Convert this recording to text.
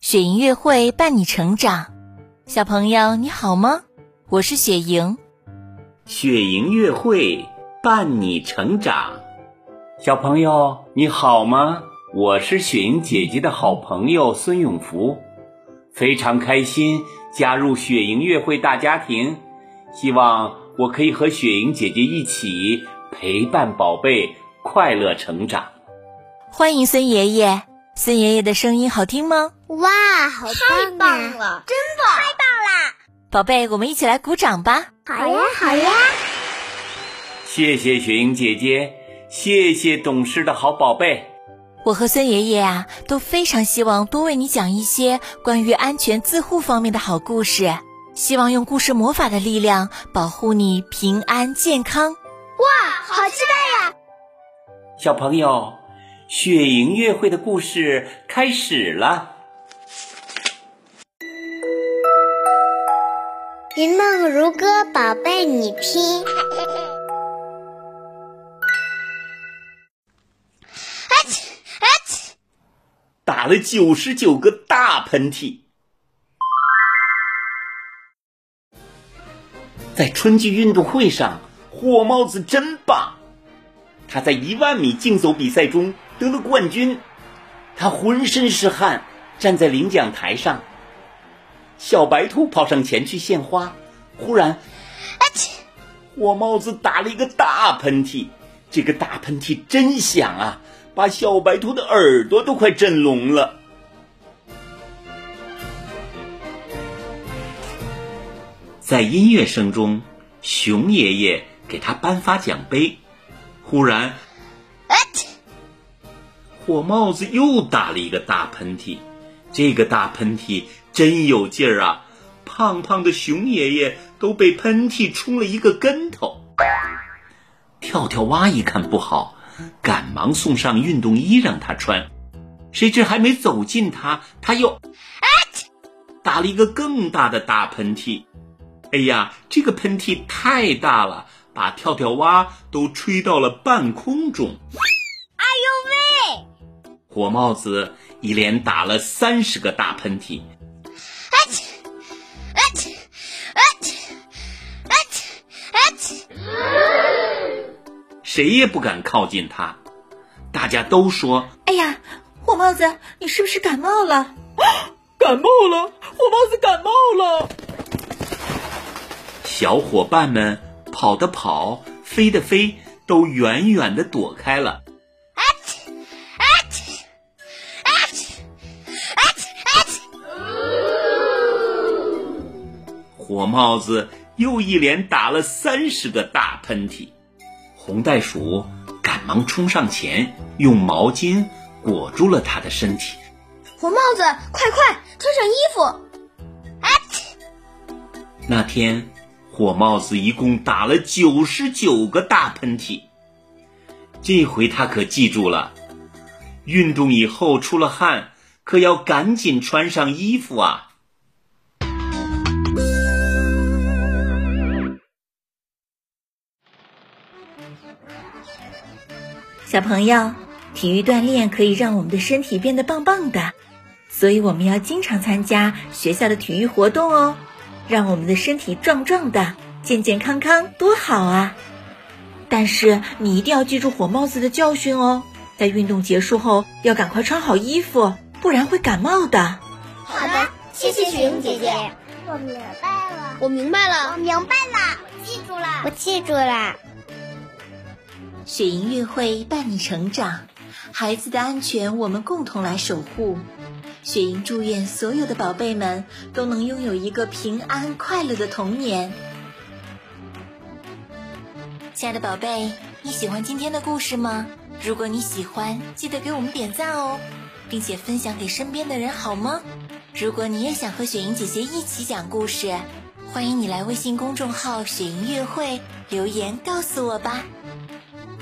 雪莹月会伴你成长，小朋友你好吗？我是雪莹。雪莹月会伴你成长，小朋友你好吗？我是雪莹姐姐的好朋友孙永福，非常开心加入雪莹月会大家庭，希望我可以和雪莹姐姐一起陪伴宝贝快乐成长。欢迎孙爷爷，孙爷爷的声音好听吗？哇，好太棒了，真棒太棒啦！宝贝，我们一起来鼓掌吧！好呀，好呀！谢谢雪莹姐姐，谢谢懂事的好宝贝。我和孙爷爷啊都非常希望多为你讲一些关于安全自护方面的好故事，希望用故事魔法的力量保护你平安健康。哇，好期待呀！小朋友，雪莹月会的故事开始了。云梦如歌，宝贝你听。打了九十九个大喷嚏，在春季运动会上，火帽子真棒！他在一万米竞走比赛中得了冠军，他浑身是汗，站在领奖台上。小白兔跑上前去献花，忽然，火帽子打了一个大喷嚏，这个大喷嚏真响啊！把小白兔的耳朵都快震聋了。在音乐声中，熊爷爷给他颁发奖杯。忽然，火帽子又打了一个大喷嚏，这个大喷嚏真有劲儿啊！胖胖的熊爷爷都被喷嚏冲了一个跟头。跳跳蛙一看不好。赶忙送上运动衣让他穿，谁知还没走近他，他又打了一个更大的大喷嚏。哎呀，这个喷嚏太大了，把跳跳蛙都吹到了半空中。火帽子一连打了三十个大喷嚏。谁也不敢靠近他，大家都说：“哎呀，火帽子，你是不是感冒了？感冒了，火帽子感冒了。”小伙伴们跑的跑，飞的飞，都远远的躲开了。火帽子又一连打了三十个大喷嚏。红袋鼠赶忙冲上前，用毛巾裹住了他的身体。火帽子，快快穿上衣服！那天，火帽子一共打了九十九个大喷嚏。这回他可记住了，运动以后出了汗，可要赶紧穿上衣服啊！小朋友，体育锻炼可以让我们的身体变得棒棒的，所以我们要经常参加学校的体育活动哦，让我们的身体壮壮的、健健康康，多好啊！但是你一定要记住火帽子的教训哦，在运动结束后要赶快穿好衣服，不然会感冒的。好的，谢谢雪莹姐姐，我明白了，我明白了，我明白了，记住了，我记住了。雪莹月会伴你成长，孩子的安全我们共同来守护。雪莹祝愿所有的宝贝们都能拥有一个平安快乐的童年。亲爱的宝贝，你喜欢今天的故事吗？如果你喜欢，记得给我们点赞哦，并且分享给身边的人，好吗？如果你也想和雪莹姐姐一起讲故事，欢迎你来微信公众号“雪莹月会”留言告诉我吧。